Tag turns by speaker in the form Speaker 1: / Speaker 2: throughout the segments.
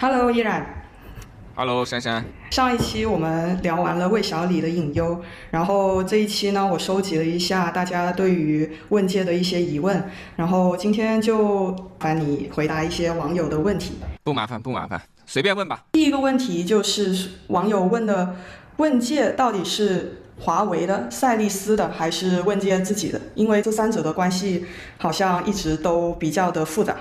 Speaker 1: Hello，依然。
Speaker 2: Hello，珊珊。
Speaker 1: 上一期我们聊完了魏小李的隐忧，然后这一期呢，我收集了一下大家对于问界的一些疑问，然后今天就烦你回答一些网友的问题。
Speaker 2: 不麻烦，不麻烦，随便问吧。
Speaker 1: 第一个问题就是网友问的，问界到底是华为的、赛力斯的，还是问界自己的？因为这三者的关系好像一直都比较的复杂。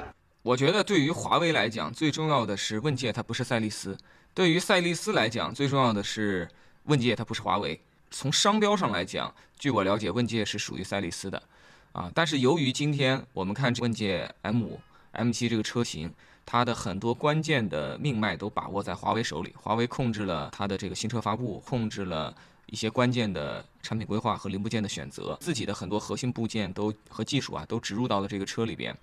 Speaker 2: 我觉得对于华为来讲，最重要的是问界它不是赛力斯；对于赛力斯来讲，最重要的是问界它不是华为。从商标上来讲，据我了解，问界是属于赛力斯的，啊，但是由于今天我们看问界 M 五、M 七这个车型，它的很多关键的命脉都把握在华为手里，华为控制了它的这个新车发布，控制了一些关键的产品规划和零部件的选择，自己的很多核心部件都和技术啊都植入到了这个车里边。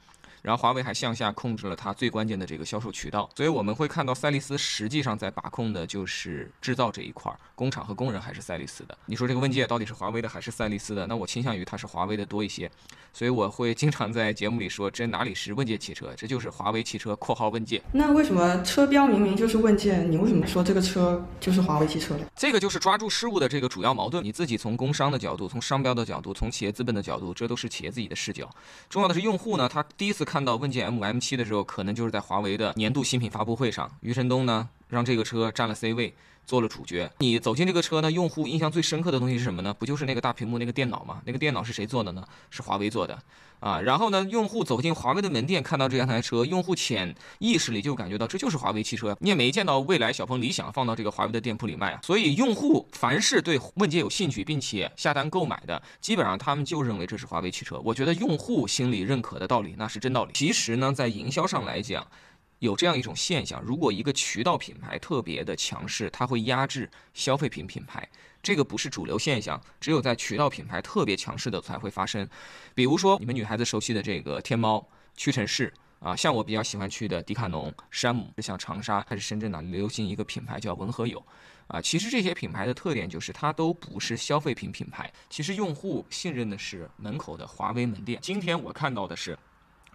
Speaker 2: 然后华为还向下控制了它最关键的这个销售渠道，所以我们会看到赛力斯实际上在把控的就是制造这一块儿，工厂和工人还是赛力斯的。你说这个问界到底是华为的还是赛力斯的？那我倾向于它是华为的多一些，所以我会经常在节目里说，这哪里是问界汽车，这就是华为汽车（括号问界）。
Speaker 1: 那为什么车标明明就是问界，你为什么说这个车就是华为汽车呢？
Speaker 2: 这个就是抓住事物的这个主要矛盾。你自己从工商的角度，从商标的角度，从企业资本的角度，这都是企业自己的视角。重要的是用户呢，他第一次看看到问界 mm7 的时候，可能就是在华为的年度新品发布会上，余承东呢让这个车占了 C 位，做了主角。你走进这个车呢，用户印象最深刻的东西是什么呢？不就是那个大屏幕那个电脑吗？那个电脑是谁做的呢？是华为做的啊。然后呢，用户走进华为的门店，看到这样台车，用户潜意识里就感觉到这就是华为汽车。你也没见到蔚来、小鹏、理想放到这个华为的店铺里卖啊。所以用户凡是对问界有兴趣并且下单购买的，基本上他们就认为这是华为汽车。我觉得用户心里认可的道理那是真道理。其实呢，在营销上来讲，有这样一种现象：如果一个渠道品牌特别的强势，它会压制消费品品牌。这个不是主流现象，只有在渠道品牌特别强势的才会发生。比如说你们女孩子熟悉的这个天猫、屈臣氏啊，像我比较喜欢去的迪卡侬、山姆，像长沙还是深圳呢，流行一个品牌叫文和友。啊，其实这些品牌的特点就是它都不是消费品品牌，其实用户信任的是门口的华为门店。今天我看到的是。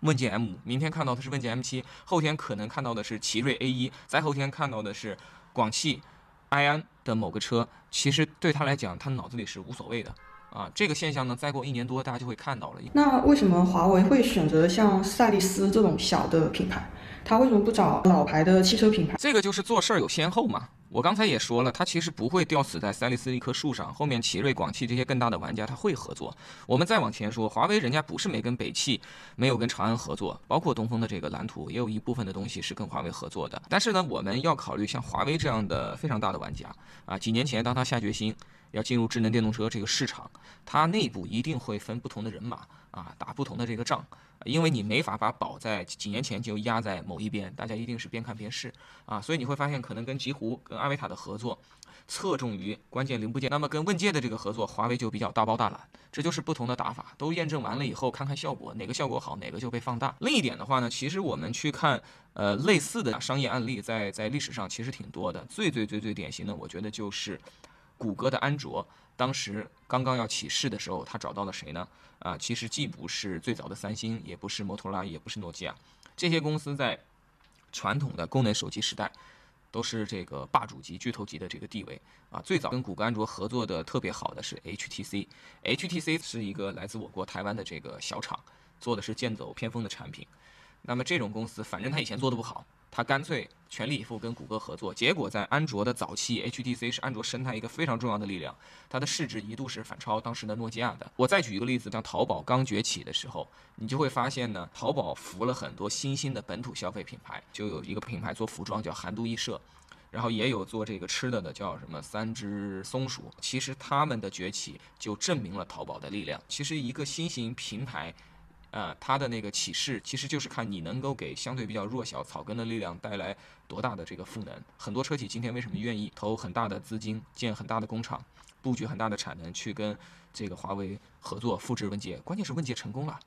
Speaker 2: 问界 M 五，明天看到的是问界 M 七，后天可能看到的是奇瑞 A 一，再后天看到的是广汽埃安的某个车。其实对他来讲，他脑子里是无所谓的啊。这个现象呢，再过一年多，大家就会看到了。
Speaker 1: 那为什么华为会选择像赛力斯这种小的品牌？他为什么不找老牌的汽车品牌？
Speaker 2: 这个就是做事儿有先后嘛。我刚才也说了，它其实不会吊死在赛力斯一棵树上，后面奇瑞、广汽这些更大的玩家他会合作。我们再往前说，华为人家不是没跟北汽、没有跟长安合作，包括东风的这个蓝图，也有一部分的东西是跟华为合作的。但是呢，我们要考虑像华为这样的非常大的玩家啊，几年前当他下决心要进入智能电动车这个市场，它内部一定会分不同的人马啊，打不同的这个仗。因为你没法把宝在几年前就压在某一边，大家一定是边看边试啊，所以你会发现可能跟极狐、跟阿维塔的合作侧重于关键零部件，那么跟问界的这个合作，华为就比较大包大揽，这就是不同的打法。都验证完了以后，看看效果，哪个效果好，哪个就被放大。另一点的话呢，其实我们去看呃类似的商业案例，在在历史上其实挺多的。最最最最典型的，我觉得就是谷歌的安卓。当时刚刚要起势的时候，他找到了谁呢？啊，其实既不是最早的三星，也不是摩托罗拉，也不是诺基亚，这些公司在传统的功能手机时代都是这个霸主级、巨头级的这个地位啊。最早跟谷歌安卓合作的特别好的是 HTC，HTC 是一个来自我国台湾的这个小厂，做的是剑走偏锋的产品。那么这种公司，反正他以前做的不好。他干脆全力以赴跟谷歌合作，结果在安卓的早期，HTC 是安卓生态一个非常重要的力量，它的市值一度是反超当时的诺基亚的。我再举一个例子，像淘宝刚崛起的时候，你就会发现呢，淘宝扶了很多新兴的本土消费品牌，就有一个品牌做服装叫韩都衣舍，然后也有做这个吃的的叫什么三只松鼠。其实他们的崛起就证明了淘宝的力量。其实一个新型平台。呃，它的那个启示其实就是看你能够给相对比较弱小草根的力量带来多大的这个赋能。很多车企今天为什么愿意投很大的资金建很大的工厂，布局很大的产能去跟这个华为合作复制问界？关键是问界成功了，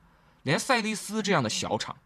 Speaker 2: 连赛力斯这样的小厂，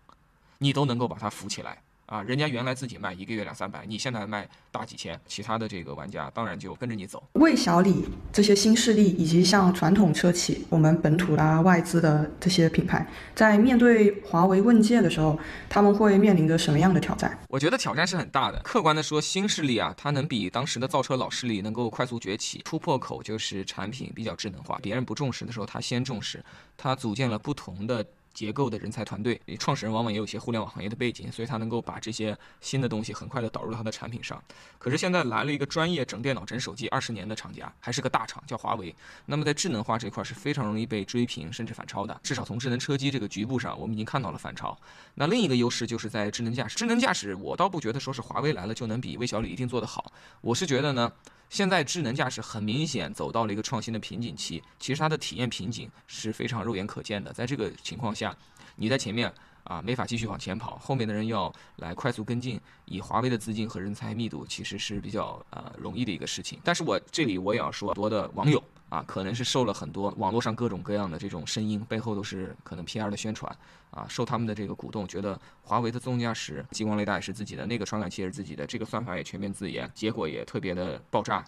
Speaker 2: 你都能够把它扶起来啊，人家原来自己卖一个月两三百，你现在卖大几千，其他的这个玩家当然就跟着你走。
Speaker 1: 魏小李这些新势力，以及像传统车企、我们本土啦、外资的这些品牌，在面对华为问界的时候，他们会面临着什么样的挑战？
Speaker 2: 我觉得挑战是很大的。客观的说，新势力啊，它能比当时的造车老势力能够快速崛起，突破口就是产品比较智能化，别人不重视的时候，它先重视，它组建了不同的。结构的人才团队，创始人往往也有一些互联网行业的背景，所以他能够把这些新的东西很快的导入到他的产品上。可是现在来了一个专业整电脑、整手机二十年的厂家，还是个大厂，叫华为。那么在智能化这块是非常容易被追平甚至反超的，至少从智能车机这个局部上，我们已经看到了反超。那另一个优势就是在智能驾驶，智能驾驶我倒不觉得说是华为来了就能比魏小李一定做得好，我是觉得呢。现在智能驾驶很明显走到了一个创新的瓶颈期，其实它的体验瓶颈是非常肉眼可见的。在这个情况下，你在前面啊没法继续往前跑，后面的人要来快速跟进，以华为的资金和人才密度，其实是比较呃容易的一个事情。但是我这里我也要说，多的网友。啊，可能是受了很多网络上各种各样的这种声音，背后都是可能 PR 的宣传啊，受他们的这个鼓动，觉得华为的自动驾驶激光雷达也是自己的，那个传感器也是自己的，这个算法也全面自研，结果也特别的爆炸。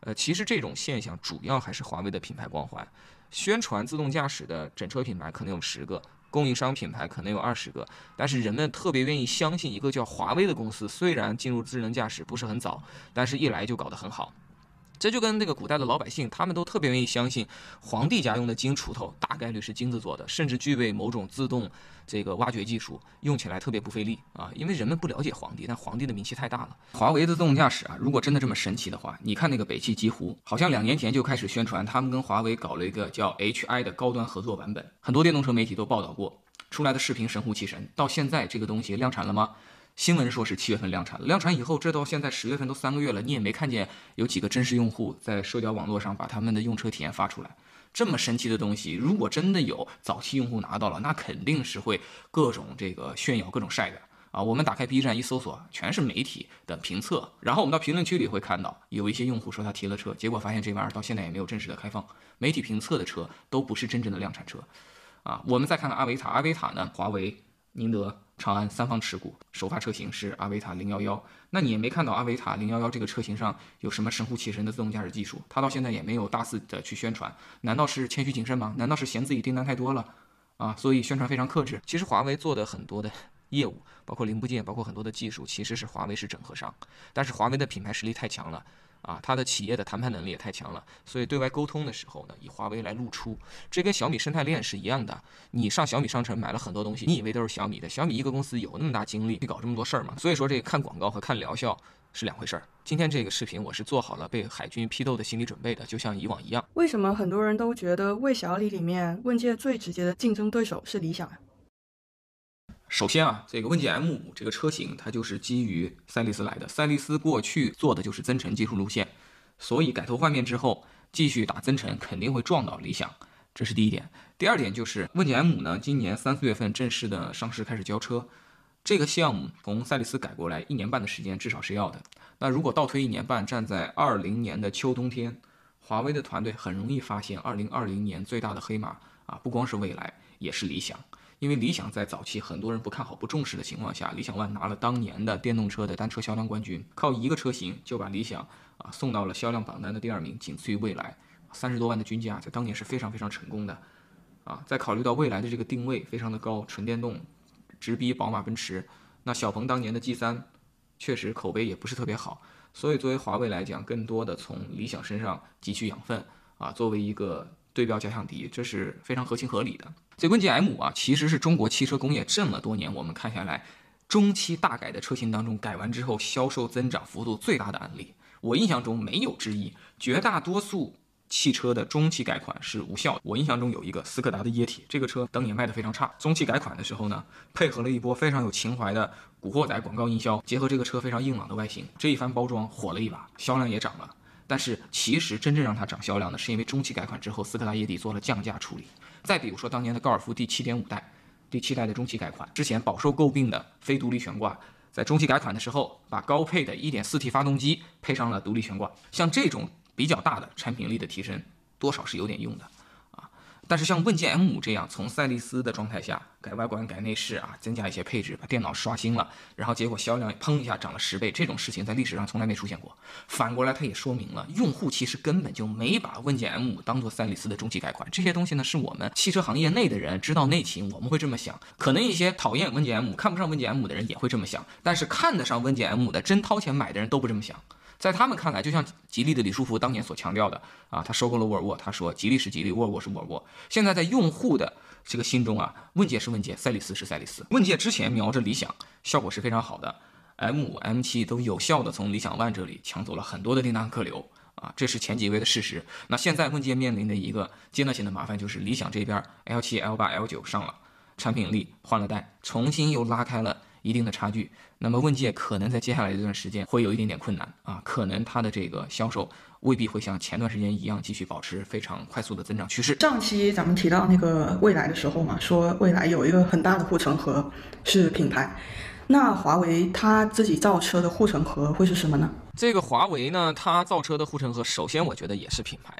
Speaker 2: 呃，其实这种现象主要还是华为的品牌光环，宣传自动驾驶的整车品牌可能有十个，供应商品牌可能有二十个，但是人们特别愿意相信一个叫华为的公司，虽然进入智能驾驶不是很早，但是一来就搞得很好。这就跟那个古代的老百姓，他们都特别愿意相信皇帝家用的金锄头大概率是金子做的，甚至具备某种自动这个挖掘技术，用起来特别不费力啊。因为人们不了解皇帝，但皇帝的名气太大了。华为的自动驾驶啊，如果真的这么神奇的话，你看那个北汽极狐，好像两年前就开始宣传他们跟华为搞了一个叫 HI 的高端合作版本，很多电动车媒体都报道过，出来的视频神乎其神。到现在这个东西量产了吗？新闻说是七月份量产了，量产以后，这到现在十月份都三个月了，你也没看见有几个真实用户在社交网络上把他们的用车体验发出来。这么神奇的东西，如果真的有早期用户拿到了，那肯定是会各种这个炫耀，各种晒的啊！我们打开 B 站一搜索，全是媒体的评测，然后我们到评论区里会看到有一些用户说他提了车，结果发现这玩意儿到现在也没有正式的开放，媒体评测的车都不是真正的量产车啊！我们再看看阿维塔，阿维塔呢，华为。宁德、长安三方持股，首发车型是阿维塔零幺幺。那你也没看到阿维塔零幺幺这个车型上有什么神乎其神的自动驾驶技术，它到现在也没有大肆的去宣传。难道是谦虚谨慎吗？难道是嫌自己订单太多了啊？所以宣传非常克制。其实华为做的很多的业务，包括零部件，包括很多的技术，其实是华为是整合商，但是华为的品牌实力太强了。啊，它的企业的谈判能力也太强了，所以对外沟通的时候呢，以华为来露出，这跟小米生态链是一样的。你上小米商城买了很多东西，你以为都是小米的？小米一个公司有那么大精力去搞这么多事儿吗？所以说，这看广告和看疗效是两回事儿。今天这个视频我是做好了被海军批斗的心理准备的，就像以往一样。
Speaker 1: 为什么很多人都觉得魏小李里面问界最直接的竞争对手是理想呀？
Speaker 2: 首先啊，这个问界 M5 这个车型，它就是基于赛力斯来的。赛力斯过去做的就是增程技术路线，所以改头换面之后，继续打增程肯定会撞到理想，这是第一点。第二点就是问界 M5 呢，今年三四月份正式的上市开始交车，这个项目从赛力斯改过来一年半的时间至少是要的。那如果倒推一年半，站在二零年的秋冬天，华为的团队很容易发现二零二零年最大的黑马啊，不光是蔚来，也是理想。因为理想在早期很多人不看好、不重视的情况下，理想 ONE 拿了当年的电动车的单车销量冠军，靠一个车型就把理想啊送到了销量榜单的第二名，仅次于蔚来。三十多万的均价在当年是非常非常成功的，啊，在考虑到未来的这个定位非常的高，纯电动，直逼宝马、奔驰。那小鹏当年的 G 三确实口碑也不是特别好，所以作为华为来讲，更多的从理想身上汲取养分啊，作为一个。对标假想敌，这是非常合情合理的。这问界 M 啊，其实是中国汽车工业这么多年我们看下来，中期大改的车型当中改完之后销售增长幅度最大的案例。我印象中没有之一，绝大多数汽车的中期改款是无效的。我印象中有一个斯柯达的液体，这个车当年卖的非常差。中期改款的时候呢，配合了一波非常有情怀的古惑仔广告营销，结合这个车非常硬朗的外形，这一番包装火了一把，销量也涨了。但是其实真正让它涨销量的，是因为中期改款之后，斯柯达液体做了降价处理。再比如说当年的高尔夫第七点五代，第七代的中期改款，之前饱受诟病的非独立悬挂，在中期改款的时候，把高配的 1.4T 发动机配上了独立悬挂。像这种比较大的产品力的提升，多少是有点用的。但是像问界 M5 这样从赛力斯的状态下改外观、改内饰啊，增加一些配置，把电脑刷新了，然后结果销量砰一下涨了十倍，这种事情在历史上从来没出现过。反过来，它也说明了用户其实根本就没把问界 M5 当做赛力斯的中期改款。这些东西呢，是我们汽车行业内的人知道内情，我们会这么想。可能一些讨厌问界 M5、看不上问界 M5 的人也会这么想，但是看得上问界 M5 的真掏钱买的人都不这么想。在他们看来，就像吉利的李书福当年所强调的啊，他收购了沃尔沃，他说吉利是吉利，沃尔沃是沃尔沃。现在在用户的这个心中啊，问界是问界，赛力斯是赛力斯。问界之前瞄着理想，效果是非常好的，M5、M7 都有效的从理想 ONE 这里抢走了很多的订单客流啊，这是前几位的事实。那现在问界面临的一个阶段性的麻烦就是理想这边 L7、L8、L9 上了，产品力换了代，重新又拉开了。一定的差距，那么问界可能在接下来这段时间会有一点点困难啊，可能它的这个销售未必会像前段时间一样继续保持非常快速的增长趋势。
Speaker 1: 上期咱们提到那个未来的时候嘛，说未来有一个很大的护城河是品牌，那华为它自己造车的护城河会是什么呢？
Speaker 2: 这个华为呢，它造车的护城河，首先我觉得也是品牌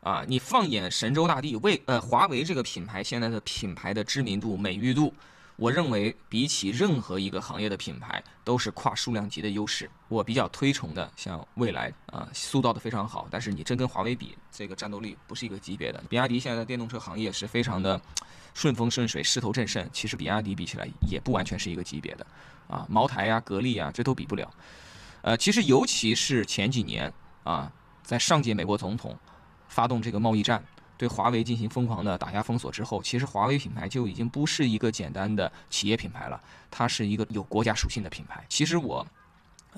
Speaker 2: 啊，你放眼神州大地，为呃华为这个品牌现在的品牌的知名度、美誉度。我认为比起任何一个行业的品牌，都是跨数量级的优势。我比较推崇的，像蔚来啊，塑造的非常好。但是你真跟华为比，这个战斗力不是一个级别的。比亚迪现在的电动车行业是非常的顺风顺水、势头正盛，其实比亚迪比起来也不完全是一个级别的啊。茅台呀、格力啊，这都比不了。呃，其实尤其是前几年啊，在上届美国总统发动这个贸易战。对华为进行疯狂的打压封锁之后，其实华为品牌就已经不是一个简单的企业品牌了，它是一个有国家属性的品牌。其实我，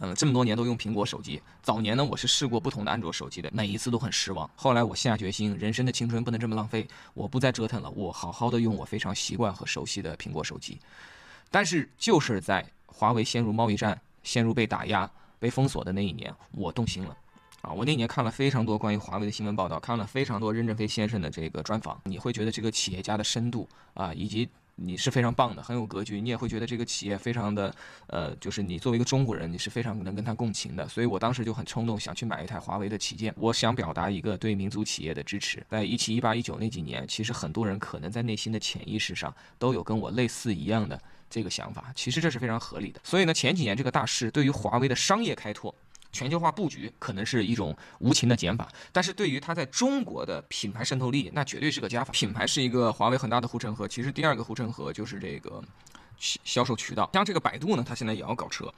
Speaker 2: 嗯，这么多年都用苹果手机，早年呢我是试过不同的安卓手机的，每一次都很失望。后来我下决心，人生的青春不能这么浪费，我不再折腾了，我好好的用我非常习惯和熟悉的苹果手机。但是就是在华为陷入贸易战、陷入被打压、被封锁的那一年，我动心了。啊，我那年看了非常多关于华为的新闻报道，看了非常多任正非先生的这个专访，你会觉得这个企业家的深度啊，以及你是非常棒的，很有格局，你也会觉得这个企业非常的，呃，就是你作为一个中国人，你是非常能跟他共情的。所以我当时就很冲动，想去买一台华为的旗舰。我想表达一个对民族企业的支持。在一七、一八、一九那几年，其实很多人可能在内心的潜意识上都有跟我类似一样的这个想法，其实这是非常合理的。所以呢，前几年这个大势对于华为的商业开拓。全球化布局可能是一种无情的减法，但是对于它在中国的品牌渗透力，那绝对是个加法。品牌是一个华为很大的护城河，其实第二个护城河就是这个销售渠道。像这个百度呢，它现在也要搞车。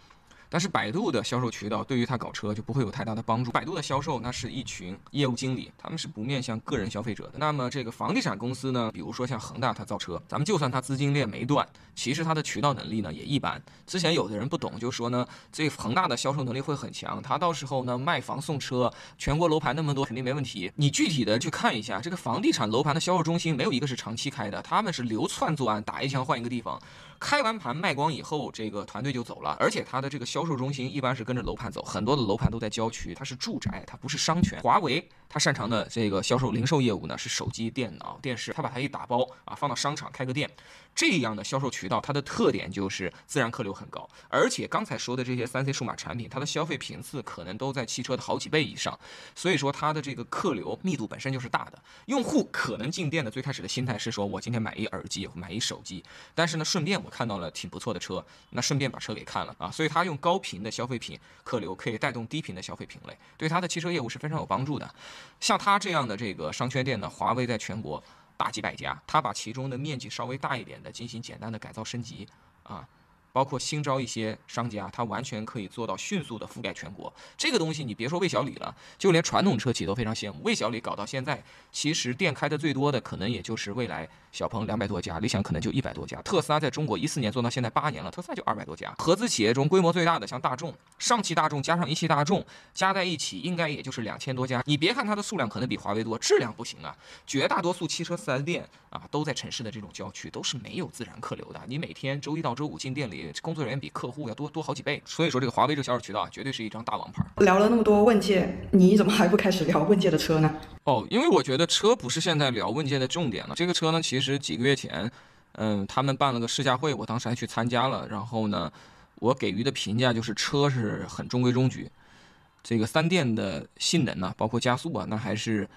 Speaker 2: 但是百度的销售渠道对于他搞车就不会有太大的帮助。百度的销售那是一群业务经理，他们是不面向个人消费者的。那么这个房地产公司呢，比如说像恒大，他造车，咱们就算他资金链没断，其实他的渠道能力呢也一般。之前有的人不懂，就说呢，这恒大的销售能力会很强，他到时候呢卖房送车，全国楼盘那么多，肯定没问题。你具体的去看一下，这个房地产楼盘的销售中心没有一个是长期开的，他们是流窜作案，打一枪换一个地方。开完盘卖光以后，这个团队就走了，而且他的这个销销售中心一般是跟着楼盘走，很多的楼盘都在郊区，它是住宅，它不是商圈。华为他擅长的这个销售零售业务呢，是手机、电脑、电视，他把它一打包啊，放到商场开个店。这样的销售渠道，它的特点就是自然客流很高，而且刚才说的这些三 C 数码产品，它的消费频次可能都在汽车的好几倍以上，所以说它的这个客流密度本身就是大的。用户可能进店的最开始的心态是说，我今天买一耳机，买一手机，但是呢，顺便我看到了挺不错的车，那顺便把车给看了啊，所以它用高频的消费品客流可以带动低频的消费品类，对它的汽车业务是非常有帮助的。像他这样的这个商圈店呢，华为在全国。大几百家，他把其中的面积稍微大一点的进行简单的改造升级，啊。包括新招一些商家，他完全可以做到迅速的覆盖全国。这个东西你别说魏小李了，就连传统车企都非常羡慕。魏小李搞到现在，其实店开的最多的可能也就是蔚来、小鹏两百多家，理想可能就一百多家。特斯拉在中国一四年做到现在八年了，特斯拉就二百多家。合资企业中规模最大的像大众、上汽大众加上一汽大众加在一起，应该也就是两千多家。你别看它的数量可能比华为多，质量不行啊。绝大多数汽车 4S 店啊，都在城市的这种郊区，都是没有自然客流的。你每天周一到周五进店里。工作人员比客户要多多好几倍，所以说这个华为这个销售渠道啊，绝对是一张大王牌。
Speaker 1: 聊了那么多问界，你怎么还不开始聊问界的车呢？
Speaker 2: 哦，因为我觉得车不是现在聊问界的重点了。这个车呢，其实几个月前，嗯，他们办了个试驾会，我当时还去参加了。然后呢，我给予的评价就是车是很中规中矩，这个三电的性能呢，包括加速啊，那还是。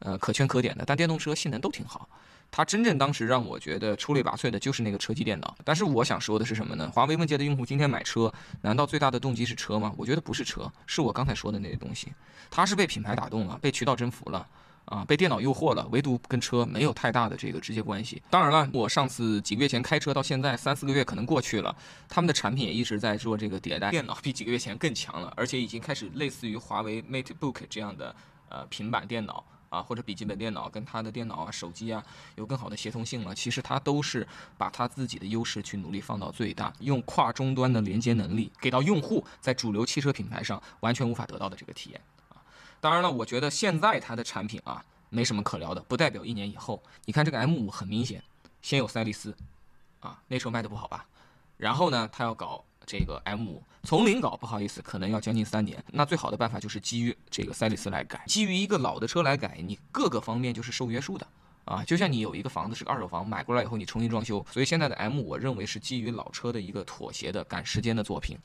Speaker 2: 呃，可圈可点的，但电动车性能都挺好。它真正当时让我觉得出类拔萃的就是那个车机电脑。但是我想说的是什么呢？华为问界的用户今天买车，难道最大的动机是车吗？我觉得不是车，是我刚才说的那些东西。它是被品牌打动了，被渠道征服了，啊，被电脑诱惑了，唯独跟车没有太大的这个直接关系。当然了，我上次几个月前开车到现在三四个月可能过去了，他们的产品也一直在做这个迭代，电脑比几个月前更强了，而且已经开始类似于华为 MateBook 这样的呃平板电脑。啊，或者笔记本电脑跟它的电脑啊、手机啊有更好的协同性了。其实它都是把它自己的优势去努力放到最大，用跨终端的连接能力给到用户在主流汽车品牌上完全无法得到的这个体验啊。当然了，我觉得现在它的产品啊没什么可聊的，不代表一年以后。你看这个 M5 很明显，先有赛力斯，啊，那车卖的不好吧？然后呢，它要搞。这个 M5 从零搞，不好意思，可能要将近三年。那最好的办法就是基于这个赛力斯来改，基于一个老的车来改，你各个方面就是受约束的啊。就像你有一个房子是个二手房，买过来以后你重新装修，所以现在的 M，我认为是基于老车的一个妥协的赶时间的作品。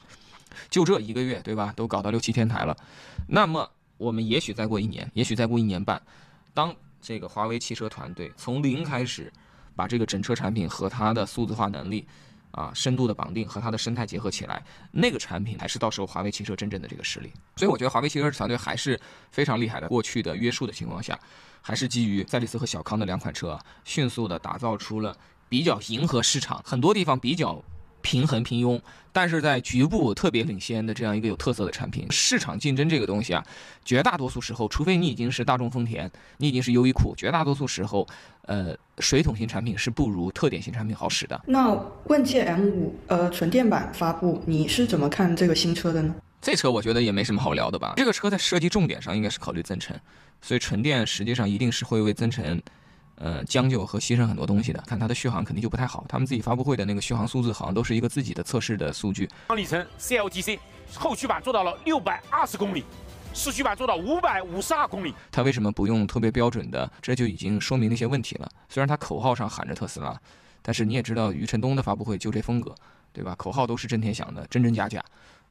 Speaker 2: 就这一个月，对吧？都搞到六七天台了。那么我们也许再过一年，也许再过一年半，当这个华为汽车团队从零开始，把这个整车产品和它的数字化能力。啊，深度的绑定和它的生态结合起来，那个产品还是到时候华为汽车真正的这个实力。所以我觉得华为汽车团队还是非常厉害的。过去的约束的情况下，还是基于赛力斯和小康的两款车，迅速的打造出了比较迎合市场，很多地方比较。平衡平庸，但是在局部特别领先的这样一个有特色的产品，市场竞争这个东西啊，绝大多数时候，除非你已经是大众丰田，你已经是优衣库，绝大多数时候，呃，水桶型产品是不如特点型产品好使的。
Speaker 1: 那问界 M 五呃纯电版发布，你是怎么看这个新车的呢？
Speaker 2: 这车我觉得也没什么好聊的吧。这个车在设计重点上应该是考虑增程，所以纯电实际上一定是会为增程。呃，将就和牺牲很多东西的，看它的续航肯定就不太好。他们自己发布会的那个续航数字，好像都是一个自己的测试的数据。
Speaker 3: 里程 CLTC 后驱版做到了六百二十公里，四驱版做到五百五十二公里。
Speaker 2: 它为什么不用特别标准的？这就已经说明了一些问题了。虽然它口号上喊着特斯拉，但是你也知道，余承东的发布会就这风格，对吧？口号都是真天响的，真真假假。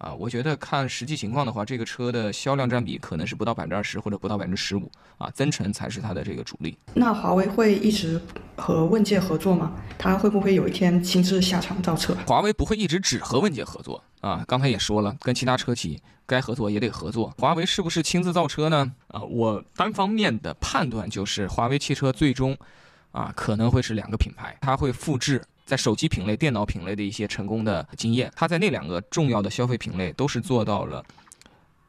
Speaker 2: 啊，我觉得看实际情况的话，这个车的销量占比可能是不到百分之二十，或者不到百分之十五啊，增程才是它的这个主力。
Speaker 1: 那华为会一直和问界合作吗？它会不会有一天亲自下场造车？
Speaker 2: 华为不会一直只和问界合作啊，刚才也说了，跟其他车企该合作也得合作。华为是不是亲自造车呢？啊，我单方面的判断就是，华为汽车最终啊可能会是两个品牌，它会复制。在手机品类、电脑品类的一些成功的经验，它在那两个重要的消费品类都是做到了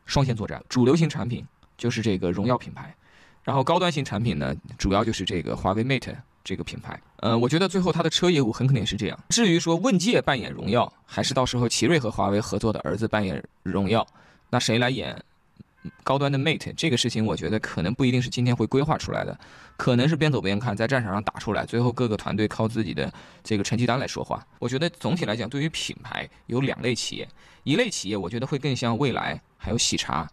Speaker 2: 双线作战。主流型产品就是这个荣耀品牌，然后高端型产品呢，主要就是这个华为 Mate 这个品牌。呃，我觉得最后它的车业务很可能也是这样。至于说问界扮演荣耀，还是到时候奇瑞和华为合作的儿子扮演荣耀，那谁来演？高端的 Mate 这个事情，我觉得可能不一定是今天会规划出来的，可能是边走边看，在战场上打出来，最后各个团队靠自己的这个成绩单来说话。我觉得总体来讲，对于品牌有两类企业，一类企业我觉得会更像未来还有喜茶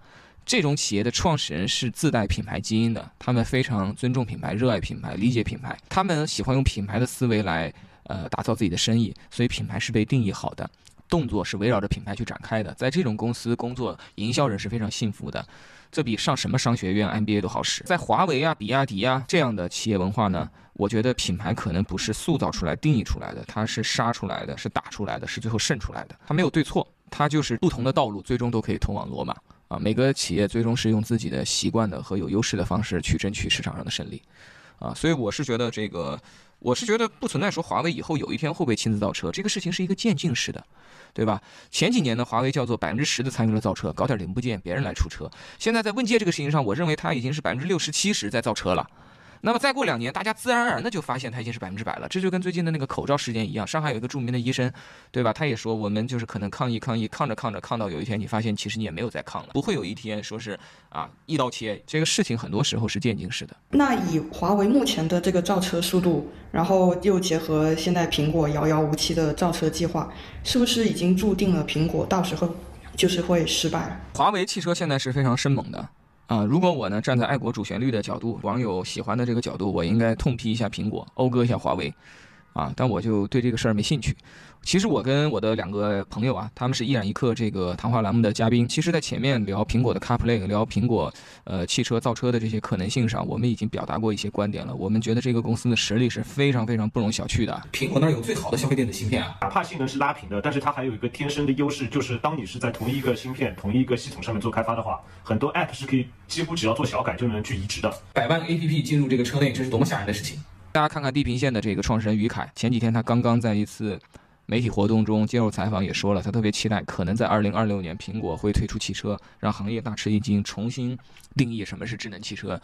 Speaker 2: 这种企业的创始人是自带品牌基因的，他们非常尊重品牌、热爱品牌、理解品牌，他们喜欢用品牌的思维来呃打造自己的生意，所以品牌是被定义好的。动作是围绕着品牌去展开的，在这种公司工作，营销人是非常幸福的，这比上什么商学院、MBA 都好使。在华为啊、比亚迪啊这样的企业文化呢，我觉得品牌可能不是塑造出来、定义出来的，它是杀出来的，是打出来的，是最后胜出来的。它没有对错，它就是不同的道路，最终都可以通往罗马啊。每个企业最终是用自己的习惯的和有优势的方式去争取市场上的胜利啊。所以我是觉得这个。我是觉得不存在说华为以后有一天会不会亲自造车，这个事情是一个渐进式的，对吧？前几年呢，华为叫做百分之十的参与了造车，搞点零部件，别人来出车。现在在问界这个事情上，我认为它已经是百分之六十七十在造车了。那么再过两年，大家自然而然的就发现它已经是百分之百了。这就跟最近的那个口罩事件一样，上海有一个著名的医生，对吧？他也说，我们就是可能抗议抗议，抗着抗着抗到有一天，你发现其实你也没有在抗了，不会有一天说是啊一刀切。这个事情很多时候是渐进式的。
Speaker 1: 那以华为目前的这个造车速度，然后又结合现在苹果遥遥无期的造车计划，是不是已经注定了苹果到时候就是会失败？
Speaker 2: 华为汽车现在是非常生猛的。啊，如果我呢站在爱国主旋律的角度，网友喜欢的这个角度，我应该痛批一下苹果，讴歌一下华为，啊。啊，但我就对这个事儿没兴趣。其实我跟我的两个朋友啊，他们是一染一刻这个谈话栏目的嘉宾。其实，在前面聊苹果的 CarPlay，聊苹果呃汽车造车的这些可能性上，我们已经表达过一些观点了。我们觉得这个公司的实力是非常非常不容小觑的。苹果那儿有最好的消费电子芯片啊，
Speaker 4: 哪怕性能是拉平的，但是它还有一个天生的优势，就是当你是在同一个芯片、同一个系统上面做开发的话，很多 App 是可以几乎只要做小改就能去移植的。
Speaker 2: 百万 APP 进入这个车内，这是多么吓人的事情！大家看看地平线的这个创始人于凯，前几天他刚刚在一次。媒体活动中接受采访也说了，他特别期待，可能在二零二六年苹果会推出汽车，让行业大吃一惊，重新定义什么是智能汽车，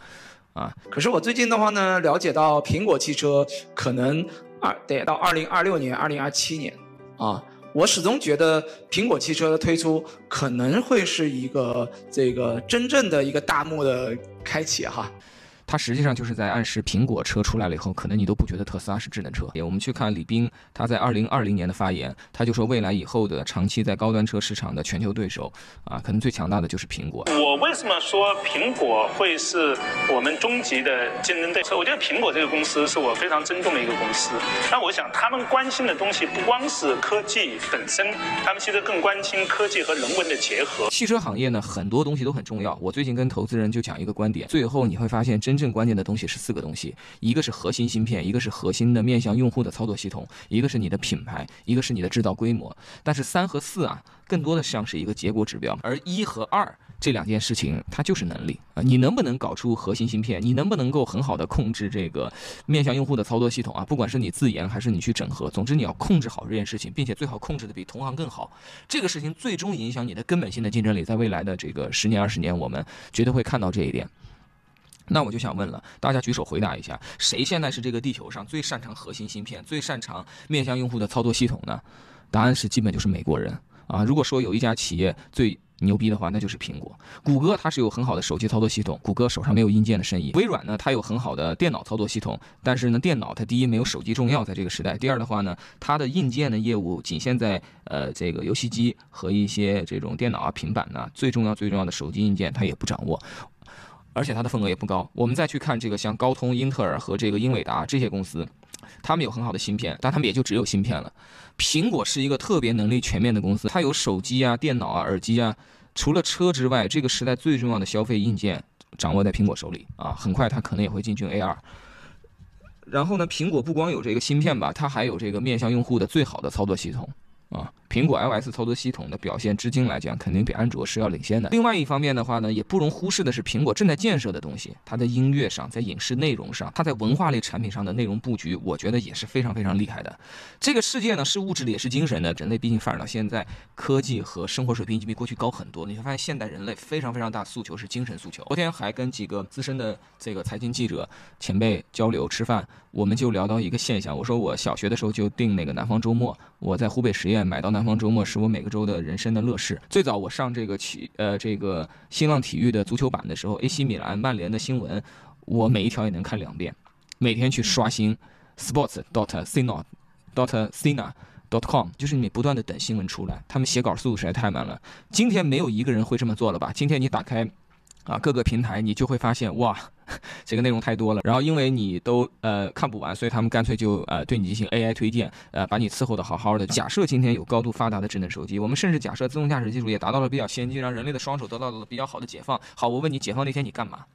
Speaker 2: 啊！
Speaker 5: 可是我最近的话呢，了解到苹果汽车可能二得到二零二六年、二零二七年，啊，我始终觉得苹果汽车的推出可能会是一个这个真正的一个大幕的开启哈。
Speaker 2: 它实际上就是在暗示，苹果车出来了以后，可能你都不觉得特斯拉是智能车。我们去看李斌他在二零二零年的发言，他就说未来以后的长期在高端车市场的全球对手啊，可能最强大的就是苹果。
Speaker 6: 我为什么说苹果会是我们终极的竞争对手？我觉得苹果这个公司是我非常尊重的一个公司。那我想他们关心的东西不光是科技本身，他们其实更关心科技和人文的结合。
Speaker 2: 汽车行业呢，很多东西都很重要。我最近跟投资人就讲一个观点，最后你会发现真。真正关键的东西是四个东西，一个是核心芯片，一个是核心的面向用户的操作系统，一个是你的品牌，一个是你的制造规模。但是三和四啊，更多的像是一个结果指标，而一和二这两件事情，它就是能力啊。你能不能搞出核心芯片？你能不能够很好的控制这个面向用户的操作系统啊？不管是你自研还是你去整合，总之你要控制好这件事情，并且最好控制的比同行更好。这个事情最终影响你的根本性的竞争力，在未来的这个十年二十年，我们绝对会看到这一点。那我就想问了，大家举手回答一下，谁现在是这个地球上最擅长核心芯片、最擅长面向用户的操作系统呢？答案是基本就是美国人啊。如果说有一家企业最牛逼的话，那就是苹果。谷歌它是有很好的手机操作系统，谷歌手上没有硬件的生意。微软呢，它有很好的电脑操作系统，但是呢，电脑它第一没有手机重要，在这个时代。第二的话呢，它的硬件的业务仅限在呃这个游戏机和一些这种电脑啊、平板呢，最重要最重要的手机硬件它也不掌握。而且它的份额也不高。我们再去看这个像高通、英特尔和这个英伟达这些公司，他们有很好的芯片，但他们也就只有芯片了。苹果是一个特别能力全面的公司，它有手机啊、电脑啊、耳机啊，除了车之外，这个时代最重要的消费硬件掌握在苹果手里啊。很快它可能也会进军 AR。然后呢，苹果不光有这个芯片吧，它还有这个面向用户的最好的操作系统。啊，苹果 iOS 操作系统的表现，至今来讲肯定比安卓是要领先的。另外一方面的话呢，也不容忽视的是，苹果正在建设的东西，它在音乐上，在影视内容上，它在文化类产品上的内容布局，我觉得也是非常非常厉害的。这个世界呢，是物质的，也是精神的。人类毕竟发展到现在，科技和生活水平已经比过去高很多。你会发现，现代人类非常非常大诉求是精神诉求。昨天还跟几个资深的这个财经记者前辈交流吃饭，我们就聊到一个现象。我说我小学的时候就订那个南方周末，我在湖北十买到南方周末。是我每个周的人生的乐事。最早我上这个体呃这个新浪体育的足球版的时候，AC 米兰、曼联的新闻，我每一条也能看两遍，每天去刷新 sports dot c n o dot cina dot com，就是你不断的等新闻出来，他们写稿速度实在太慢了。今天没有一个人会这么做了吧？今天你打开。啊，各个平台你就会发现，哇，这个内容太多了。然后因为你都呃看不完，所以他们干脆就呃对你进行 AI 推荐，呃把你伺候的好好的。假设今天有高度发达的智能手机，我们甚至假设自动驾驶技术也达到了比较先进，让人类的双手得到了比较好的解放。好，我问你，解放那天你干嘛？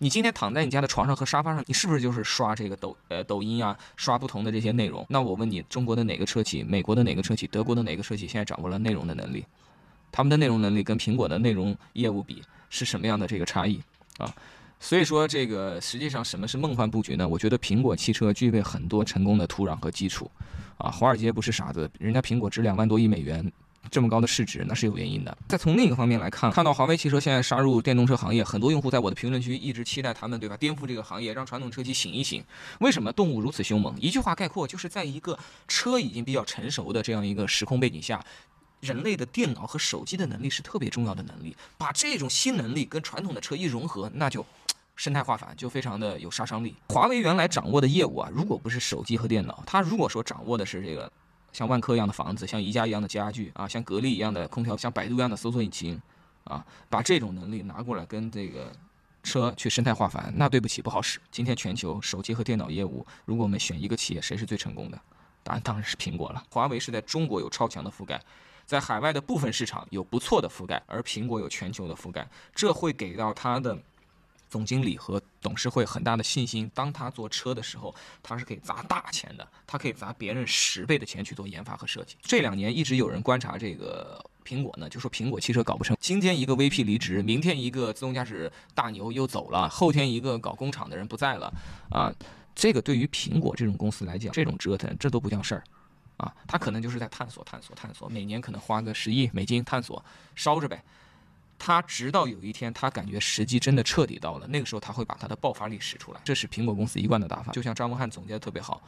Speaker 2: 你今天躺在你家的床上和沙发上，你是不是就是刷这个抖呃抖音啊，刷不同的这些内容？那我问你，中国的哪个车企，美国的哪个车企，德国的哪个车企现在掌握了内容的能力？他们的内容能力跟苹果的内容业务比？是什么样的这个差异啊？所以说这个实际上什么是梦幻布局呢？我觉得苹果汽车具备很多成功的土壤和基础啊。华尔街不是傻子，人家苹果值两万多亿美元，这么高的市值那是有原因的。再从另一个方面来看，看到华为汽车现在杀入电动车行业，很多用户在我的评论区一直期待他们对吧颠覆这个行业，让传统车企醒一醒。为什么动物如此凶猛？一句话概括，就是在一个车已经比较成熟的这样一个时空背景下。人类的电脑和手机的能力是特别重要的能力，把这种新能力跟传统的车一融合，那就 生态化反就非常的有杀伤力。华为原来掌握的业务啊，如果不是手机和电脑，它如果说掌握的是这个像万科一样的房子，像宜家一样的家具啊，像格力一样的空调，像百度一样的搜索引擎啊，把这种能力拿过来跟这个车去生态化反，那对不起不好使。今天全球手机和电脑业务，如果我们选一个企业，谁是最成功的？答案当然是苹果了。华为是在中国有超强的覆盖，在海外的部分市场有不错的覆盖，而苹果有全球的覆盖，这会给到它的。总经理和董事会很大的信心，当他做车的时候，他是可以砸大钱的，他可以砸别人十倍的钱去做研发和设计。这两年一直有人观察这个苹果呢，就说苹果汽车搞不成，今天一个 VP 离职，明天一个自动驾驶大牛又走了，后天一个搞工厂的人不在了，啊，这个对于苹果这种公司来讲，这种折腾这都不叫事儿，啊，他可能就是在探索、探索、探索，每年可能花个十亿美金探索，烧着呗。他直到有一天，他感觉时机真的彻底到了，那个时候他会把他的爆发力使出来。这是苹果公司一贯的打法。就像张文翰总结的特别好，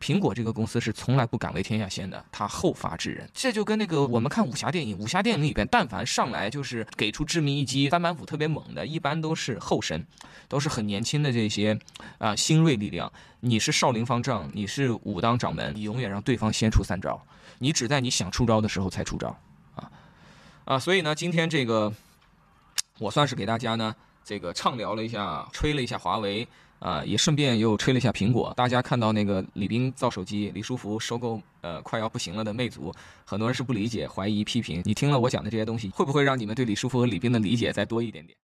Speaker 2: 苹果这个公司是从来不敢为天下先的，他后发制人。这就跟那个我们看武侠电影，武侠电影里边，但凡上来就是给出致命一击、翻板斧特别猛的，一般都是后生，都是很年轻的这些啊新锐力量。你是少林方丈，你是武当掌门，你永远让对方先出三招，你只在你想出招的时候才出招，啊啊！所以呢，今天这个。我算是给大家呢，这个畅聊了一下，吹了一下华为，啊，也顺便又吹了一下苹果。大家看到那个李斌造手机，李书福收购，呃，快要不行了的魅族，很多人是不理解、怀疑、批评。你听了我讲的这些东西，会不会让你们对李书福和李斌的理解再多一点点？